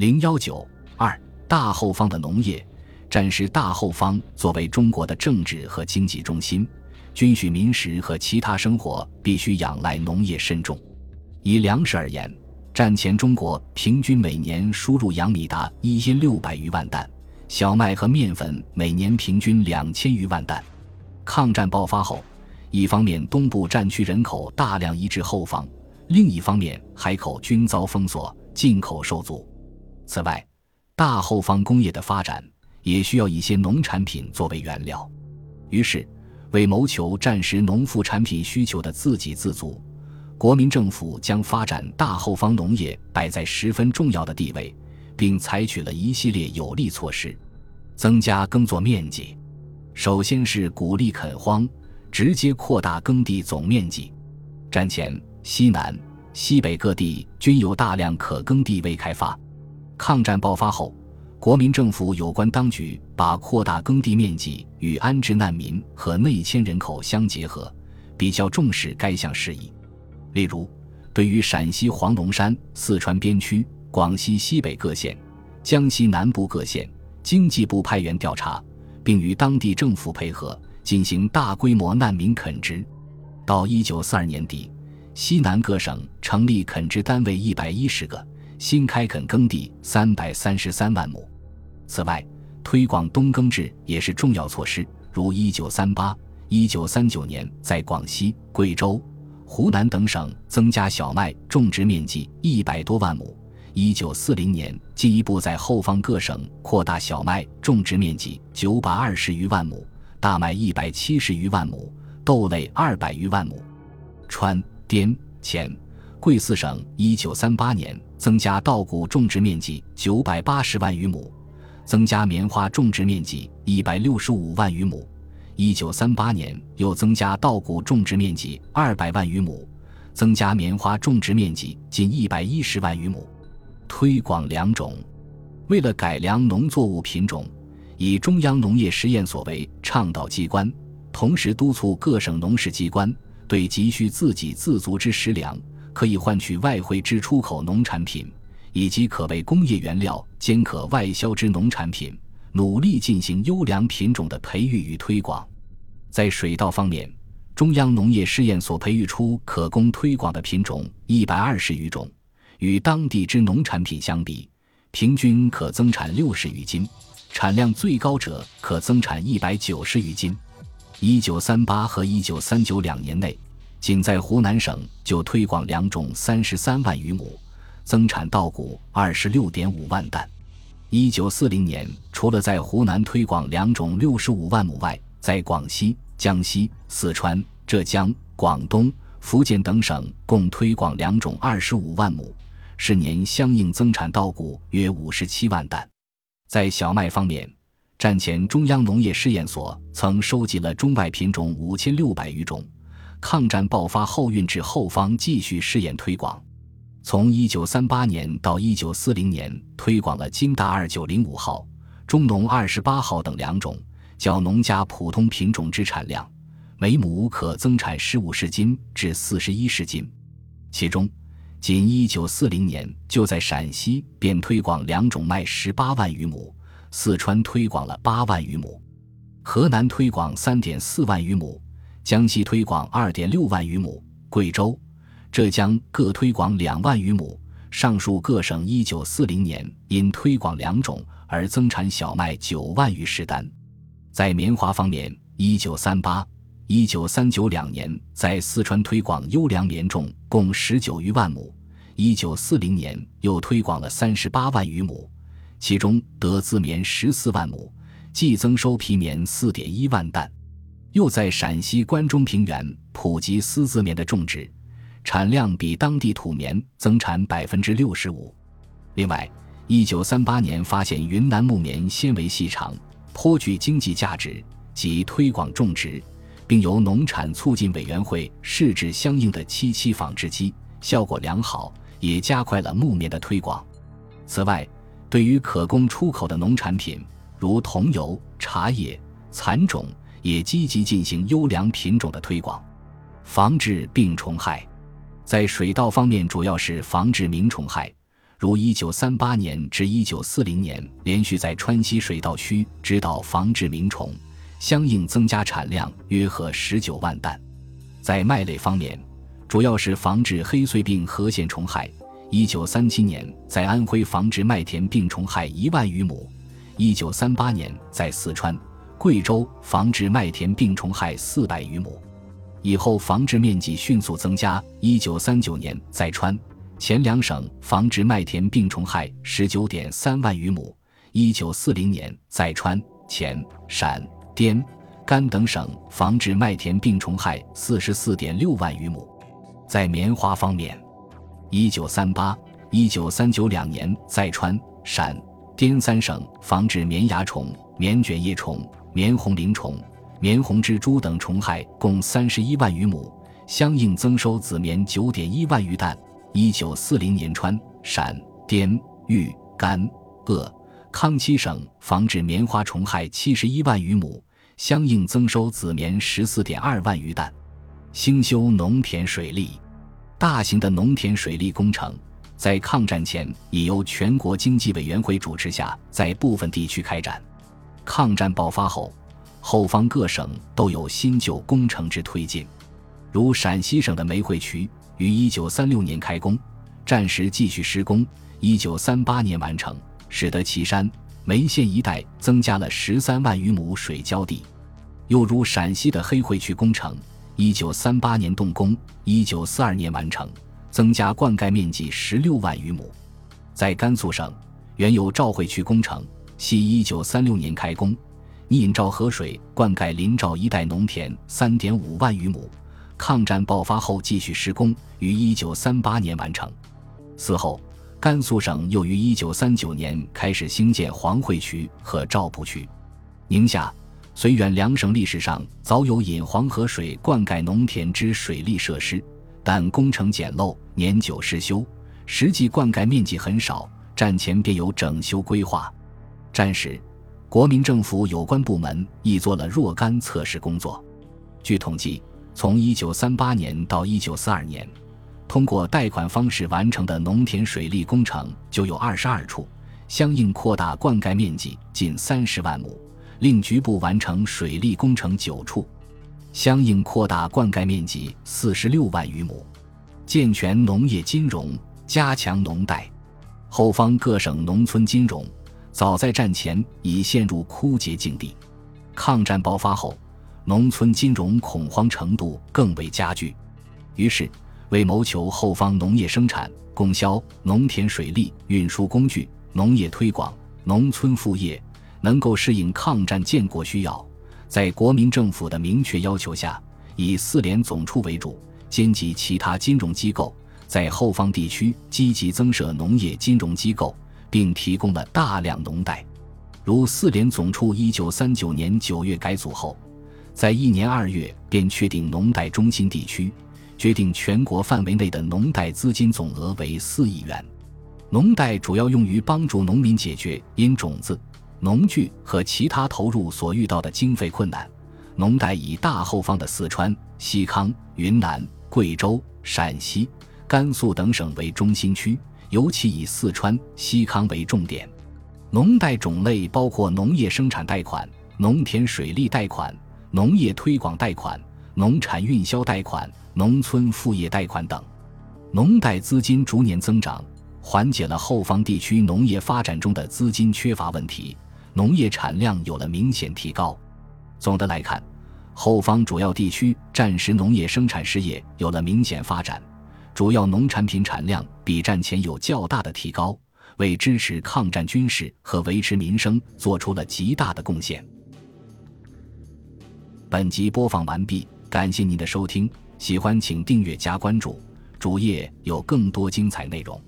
零幺九二大后方的农业，战时大后方作为中国的政治和经济中心，军需民食和其他生活必须仰赖农业深重。以粮食而言，战前中国平均每年输入洋米达一千六百余万担，小麦和面粉每年平均两千余万担。抗战爆发后，一方面东部战区人口大量移至后方，另一方面海口均遭封锁，进口受阻。此外，大后方工业的发展也需要一些农产品作为原料。于是，为谋求战时农副产品需求的自给自足，国民政府将发展大后方农业摆在十分重要的地位，并采取了一系列有力措施，增加耕作面积。首先是鼓励垦荒，直接扩大耕地总面积。战前，西南、西北各地均有大量可耕地未开发。抗战爆发后，国民政府有关当局把扩大耕地面积与安置难民和内迁人口相结合，比较重视该项事宜。例如，对于陕西黄龙山、四川边区、广西西北各县、江西南部各县，经济部派员调查。并与当地政府配合进行大规模难民垦殖。到一九四二年底，西南各省成立垦殖单位一百一十个，新开垦耕地三百三十三万亩。此外，推广冬耕制也是重要措施。如一九三八、一九三九年，在广西、贵州、湖南等省增加小麦种植面积一百多万亩。一九四零年，进一步在后方各省扩大小麦种植面积九百二十余万亩，大麦一百七十余万亩，豆类二百余万亩。川、滇、黔、贵四省一九三八年增加稻谷种植面积九百八十万余亩，增加棉花种植面积一百六十五万余亩。一九三八年又增加稻谷种植面积二百万余亩，增加棉花种植面积近一百一十万余亩。推广良种，为了改良农作物品种，以中央农业实验所为倡导机关，同时督促各省农事机关对急需自给自足之食粮、可以换取外汇之出口农产品，以及可为工业原料兼可外销之农产品，努力进行优良品种的培育与推广。在水稻方面，中央农业试验所培育出可供推广的品种一百二十余种。与当地之农产品相比，平均可增产六十余斤，产量最高者可增产一百九十余斤。一九三八和一九三九两年内，仅在湖南省就推广两种三十三万余亩，增产稻谷二十六点五万担。一九四零年，除了在湖南推广两种六十五万亩外，在广西、江西、四川、浙江、广东、福建等省共推广两种二十五万亩。是年相应增产稻谷约五十七万担。在小麦方面，战前中央农业试验所曾收集了中外品种五千六百余种。抗战爆发后，运至后方继续试验推广。从一九三八年到一九四零年，推广了金大二九零五号、中农二十八号等两种较农家普通品种之产量，每亩可增产十五十斤至四十一十斤，其中。仅一九四零年，就在陕西便推广两种麦十八万余亩，四川推广了八万余亩，河南推广三点四万余亩，江西推广二点六万余亩，贵州、浙江各推广两万余亩。上述各省一九四零年因推广两种而增产小麦九万余石担。在棉花方面，一九三八。一九三九两年，在四川推广优良棉种共十九余万亩。一九四零年又推广了三十八万余亩，其中德资棉十四万亩，计增收皮棉四点一万担。又在陕西关中平原普及丝字棉的种植，产量比当地土棉增产百分之六十五。另外，一九三八年发现云南木棉纤维细长，颇具经济价值，即推广种植。并由农产促进委员会试制相应的七七纺织机，效果良好，也加快了木棉的推广。此外，对于可供出口的农产品，如桐油、茶叶、蚕种，也积极进行优良品种的推广，防治病虫害。在水稻方面，主要是防治鸣虫害，如1938年至1940年连续在川西水稻区指导防治鸣虫，相应增加产量约合19万担。在麦类方面，主要是防治黑穗病和线虫害。1937年在安徽防治麦田病虫害1万余亩，1938年在四川、贵州防治麦田病虫害400余亩。以后防治面积迅速增加。1939年在川。前两省防治麦田病虫害十九点三万余亩。一九四零年，在川、黔、陕、滇、甘等省防治麦田病虫害四十四点六万余亩。在棉花方面，一九三八、一九三九两年，在川、陕、滇三省防治棉蚜虫、棉卷叶虫、棉红鳞虫、棉红蜘蛛等虫害共三十一万余亩，相应增收子棉九点一万余担。一九四零年，川、陕、滇、豫、甘、鄂、康七省防治棉花虫害七十一万余亩，相应增收子棉十四点二万余担。兴修农田水利，大型的农田水利工程在抗战前已由全国经济委员会主持下，在部分地区开展。抗战爆发后，后方各省都有新旧工程之推进，如陕西省的梅汇渠。于一九三六年开工，战时继续施工，一九三八年完成，使得岐山、眉县一带增加了十三万余亩水浇地。又如陕西的黑会渠工程，一九三八年动工，一九四二年完成，增加灌溉面积十六万余亩。在甘肃省，原有赵会渠工程，系一九三六年开工，引赵河水灌溉临赵一带农田三点五万余亩。抗战爆发后，继续施工，于一九三八年完成。此后，甘肃省又于一九三九年开始兴建黄会渠和赵浦渠。宁夏、绥远两省历史上早有引黄河水灌溉农田之水利设施，但工程简陋，年久失修，实际灌溉面积很少。战前便有整修规划。战时，国民政府有关部门亦做了若干测试工作。据统计。从一九三八年到一九四二年，通过贷款方式完成的农田水利工程就有二十二处，相应扩大灌溉面积近三十万亩；另局部完成水利工程九处，相应扩大灌溉面积四十六万余亩。健全农业金融，加强农贷。后方各省农村金融早在战前已陷入枯竭境地，抗战爆发后。农村金融恐慌程度更为加剧，于是为谋求后方农业生产、供销、农田水利、运输工具、农业推广、农村副业能够适应抗战建国需要，在国民政府的明确要求下，以四联总处为主，兼及其他金融机构，在后方地区积极增设农业金融机构，并提供了大量农贷。如四联总处一九三九年九月改组后。在一年二月便确定农贷中心地区，决定全国范围内的农贷资金总额为四亿元。农贷主要用于帮助农民解决因种子、农具和其他投入所遇到的经费困难。农贷以大后方的四川、西康、云南、贵州、陕西、甘肃等省为中心区，尤其以四川、西康为重点。农贷种类包括农业生产贷款、农田水利贷款。农业推广贷款、农产运销贷款、农村副业贷款等，农贷资金逐年增长，缓解了后方地区农业发展中的资金缺乏问题，农业产量有了明显提高。总的来看，后方主要地区战时农业生产事业有了明显发展，主要农产品产量比战前有较大的提高，为支持抗战军事和维持民生做出了极大的贡献。本集播放完毕，感谢您的收听，喜欢请订阅加关注，主页有更多精彩内容。